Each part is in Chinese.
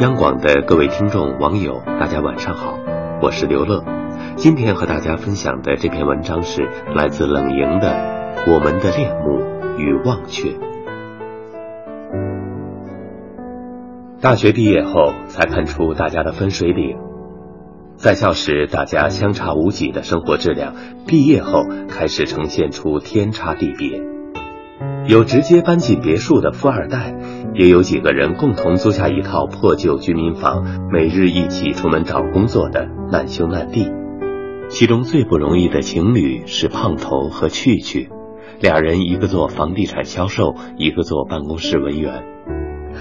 央广的各位听众、网友，大家晚上好，我是刘乐。今天和大家分享的这篇文章是来自冷莹的《我们的恋慕与忘却》。大学毕业后，才看出大家的分水岭。在校时，大家相差无几的生活质量，毕业后开始呈现出天差地别。有直接搬进别墅的富二代，也有几个人共同租下一套破旧居民房，每日一起出门找工作的难兄难弟。其中最不容易的情侣是胖头和趣趣，俩人一个做房地产销售，一个做办公室文员，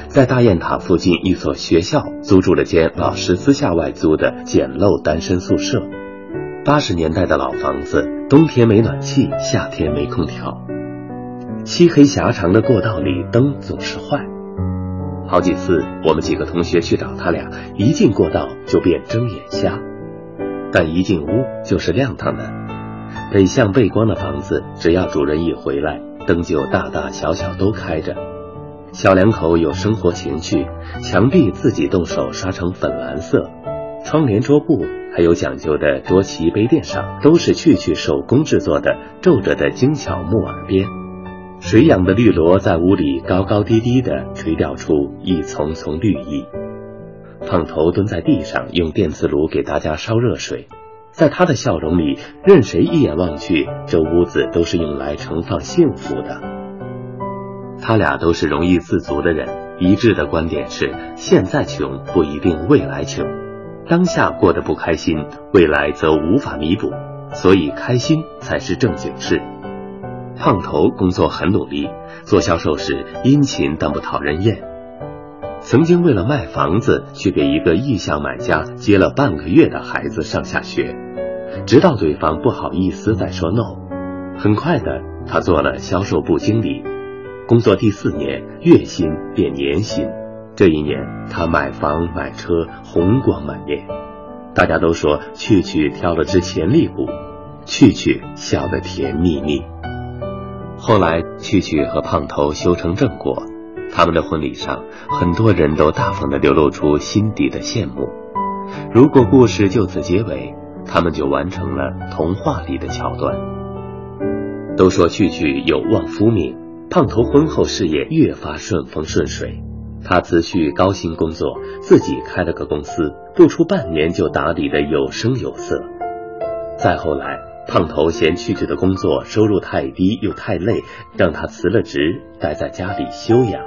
在大雁塔附近一所学校租住了间老师私下外租的简陋单身宿舍。八十年代的老房子，冬天没暖气，夏天没空调。漆黑狭长的过道里，灯总是坏。好几次，我们几个同学去找他俩，一进过道就变睁眼瞎。但一进屋就是亮堂的。北向背光的房子，只要主人一回来，灯就大大小小都开着。小两口有生活情趣，墙壁自己动手刷成粉蓝色，窗帘、桌布还有讲究的桌旗、杯垫上，都是趣趣手工制作的皱着的精巧木耳边。水养的绿萝在屋里高高低低地垂钓出一丛丛绿意。胖头蹲在地上用电磁炉给大家烧热水，在他的笑容里，任谁一眼望去，这屋子都是用来盛放幸福的。他俩都是容易自足的人，一致的观点是：现在穷不一定未来穷，当下过得不开心，未来则无法弥补，所以开心才是正经事。胖头工作很努力，做销售时殷勤但不讨人厌。曾经为了卖房子，去给一个意向买家接了半个月的孩子上下学，直到对方不好意思再说 no。很快的，他做了销售部经理，工作第四年，月薪变年薪。这一年，他买房买车，红光满面。大家都说去去挑了只潜力股，去去笑得甜蜜蜜。后来，趣趣和胖头修成正果，他们的婚礼上，很多人都大方的流露出心底的羡慕。如果故事就此结尾，他们就完成了童话里的桥段。都说趣趣有旺夫命，胖头婚后事业越发顺风顺水，他辞去高薪工作，自己开了个公司，不出半年就打理的有声有色。再后来。胖头嫌趣趣的工作收入太低又太累，让他辞了职，待在家里休养。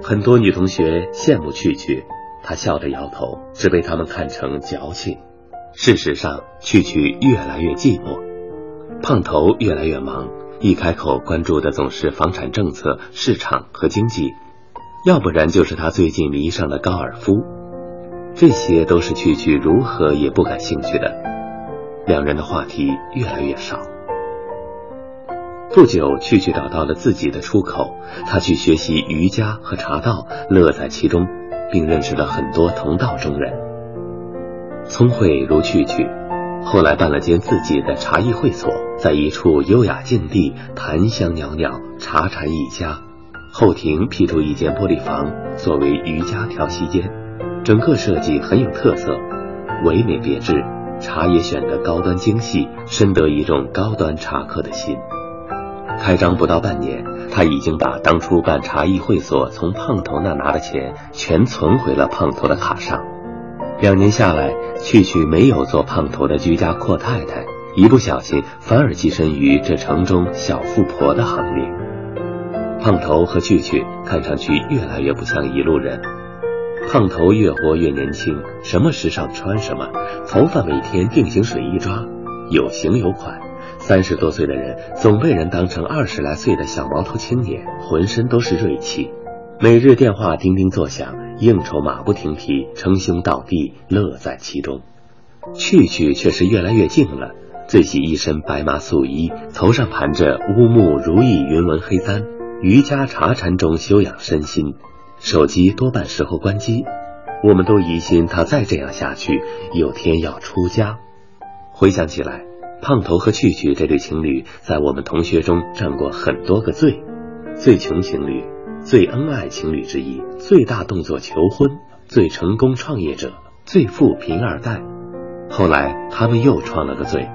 很多女同学羡慕趣趣，他笑着摇头，只被他们看成矫情。事实上，趣趣越来越寂寞，胖头越来越忙，一开口关注的总是房产政策、市场和经济，要不然就是他最近迷上了高尔夫，这些都是趣趣如何也不感兴趣的。两人的话题越来越少。不久，趣趣找到了自己的出口，他去学习瑜伽和茶道，乐在其中，并认识了很多同道中人。聪慧如趣趣，后来办了间自己的茶艺会所，在一处优雅静地，檀香袅袅，茶禅一家。后庭辟出一间玻璃房，作为瑜伽调息间，整个设计很有特色，唯美别致。茶也选得高端精细，深得一众高端茶客的心。开张不到半年，他已经把当初办茶艺会所从胖头那拿的钱全存回了胖头的卡上。两年下来，趣趣没有做胖头的居家阔太太，一不小心反而跻身于这城中小富婆的行列。胖头和趣趣看上去越来越不像一路人。胖头越活越年轻，什么时尚穿什么，头发每天定型水一抓，有型有款。三十多岁的人总被人当成二十来岁的小毛头青年，浑身都是锐气。每日电话叮叮作响，应酬马不停蹄，称兄道弟，乐在其中。去去却是越来越静了，最喜一身白麻素衣，头上盘着乌木如意云纹黑簪，瑜伽茶禅中修养身心。手机多半时候关机，我们都疑心他再这样下去，有天要出家。回想起来，胖头和趣趣这对情侣在我们同学中占过很多个最：最穷情侣、最恩爱情侣之一、最大动作求婚、最成功创业者、最富贫二代。后来他们又创了个最，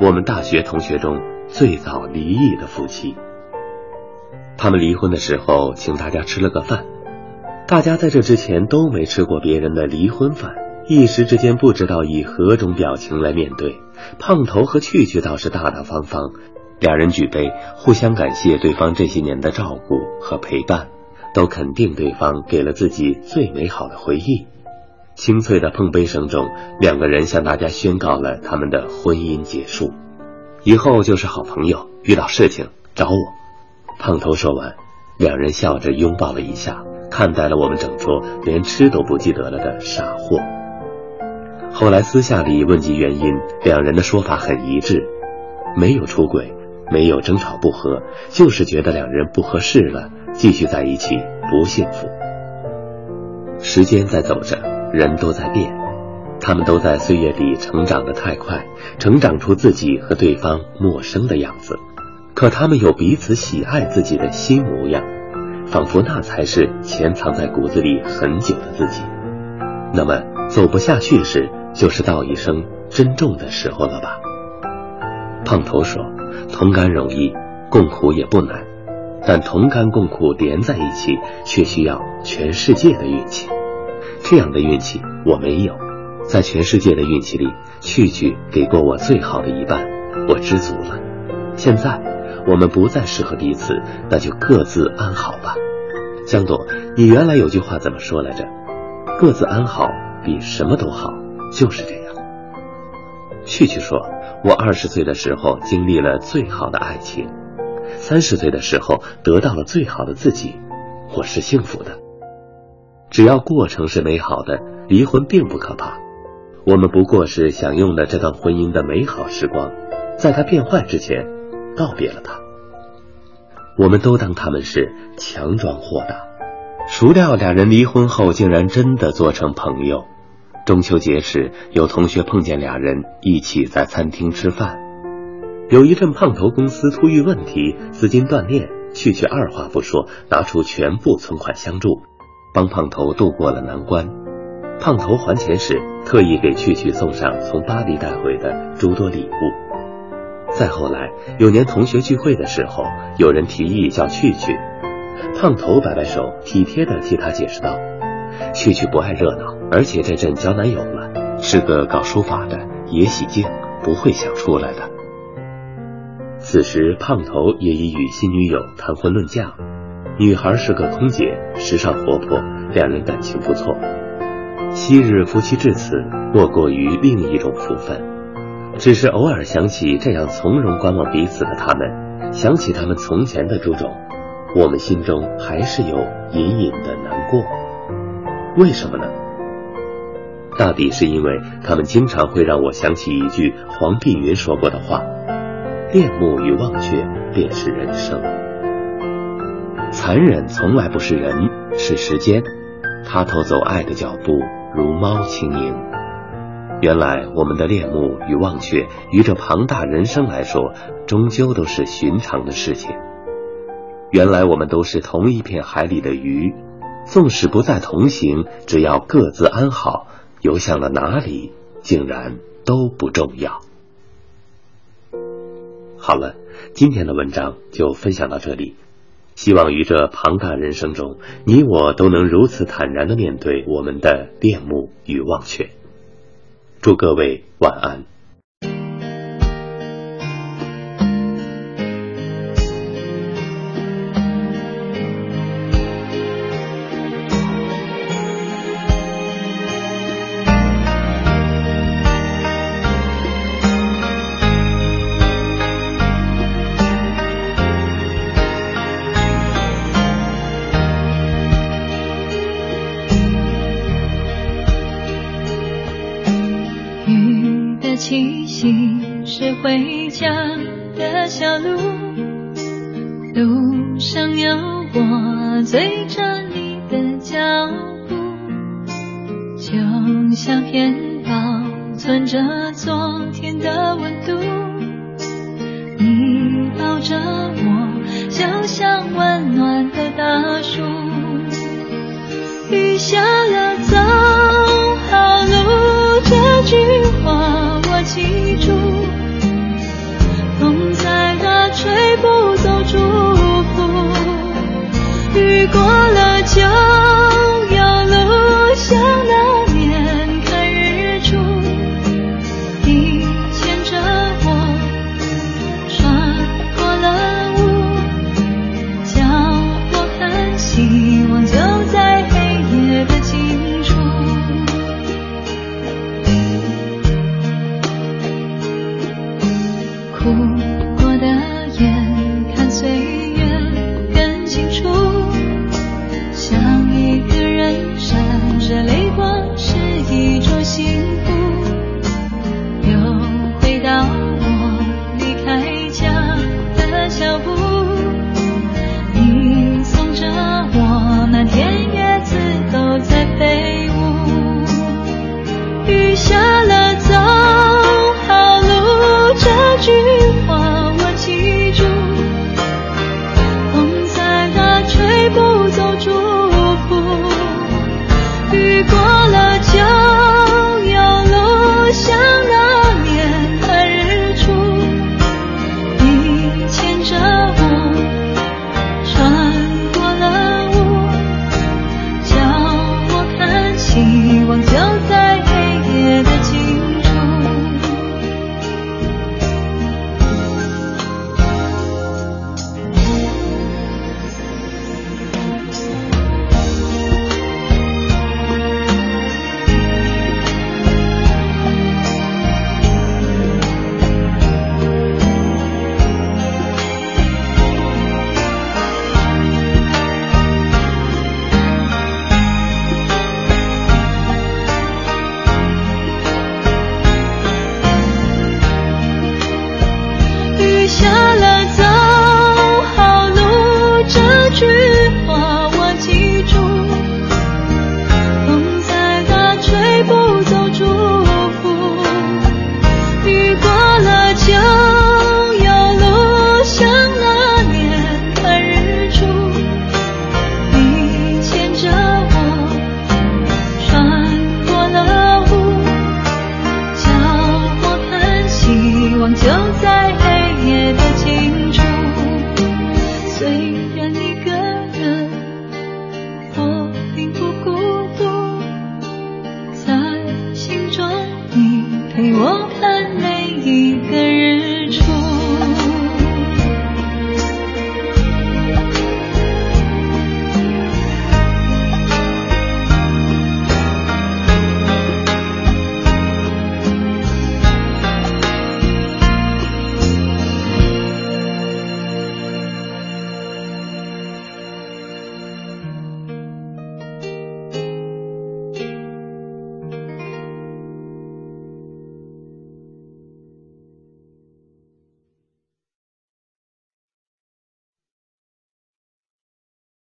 我们大学同学中最早离异的夫妻。他们离婚的时候，请大家吃了个饭。大家在这之前都没吃过别人的离婚饭，一时之间不知道以何种表情来面对。胖头和趣趣倒是大大方方，两人举杯，互相感谢对方这些年的照顾和陪伴，都肯定对方给了自己最美好的回忆。清脆的碰杯声中，两个人向大家宣告了他们的婚姻结束，以后就是好朋友，遇到事情找我。胖头说完，两人笑着拥抱了一下。看待了我们整桌连吃都不记得了的傻货。后来私下里问及原因，两人的说法很一致：没有出轨，没有争吵不和，就是觉得两人不合适了，继续在一起不幸福。时间在走着，人都在变，他们都在岁月里成长的太快，成长出自己和对方陌生的样子，可他们有彼此喜爱自己的新模样。仿佛那才是潜藏在骨子里很久的自己。那么走不下去时，就是道一声珍重的时候了吧？胖头说：“同甘容易，共苦也不难，但同甘共苦连在一起，却需要全世界的运气。这样的运气我没有，在全世界的运气里，去去给过我最好的一半，我知足了。现在。”我们不再适合彼此，那就各自安好吧。江朵，你原来有句话怎么说来着？各自安好比什么都好，就是这样。去去说，我二十岁的时候经历了最好的爱情，三十岁的时候得到了最好的自己，我是幸福的。只要过程是美好的，离婚并不可怕。我们不过是享用了这段婚姻的美好时光，在它变坏之前。告别了它，我们都当他们是强装豁达，孰料两人离婚后竟然真的做成朋友。中秋节时，有同学碰见俩人一起在餐厅吃饭，有一阵胖头公司突遇问题，资金断裂，去去二话不说，拿出全部存款相助，帮胖头度过了难关。胖头还钱时，特意给去去送上从巴黎带回的诸多礼物。再后来，有年同学聚会的时候，有人提议叫去去，胖头摆摆手，体贴的替他解释道：“去去不爱热闹，而且这阵交男友了，是个搞书法的，也喜静，不会想出来的。”此时，胖头也已与新女友谈婚论嫁，女孩是个空姐，时尚活泼，两人感情不错。昔日夫妻至此，莫过于另一种福分。只是偶尔想起这样从容观望彼此的他们，想起他们从前的种种，我们心中还是有隐隐的难过。为什么呢？大抵是因为他们经常会让我想起一句黄碧云说过的话：“恋慕与忘却便是人生。”残忍从来不是人，是时间，他偷走爱的脚步，如猫轻盈。原来我们的恋慕与忘却，于这庞大人生来说，终究都是寻常的事情。原来我们都是同一片海里的鱼，纵使不再同行，只要各自安好，游向了哪里，竟然都不重要。好了，今天的文章就分享到这里。希望于这庞大人生中，你我都能如此坦然的面对我们的恋慕与忘却。祝各位晚安。路上有我追着你的脚步，就像片保存着昨天的温度。你抱着我，就像温暖的大树。雨下了，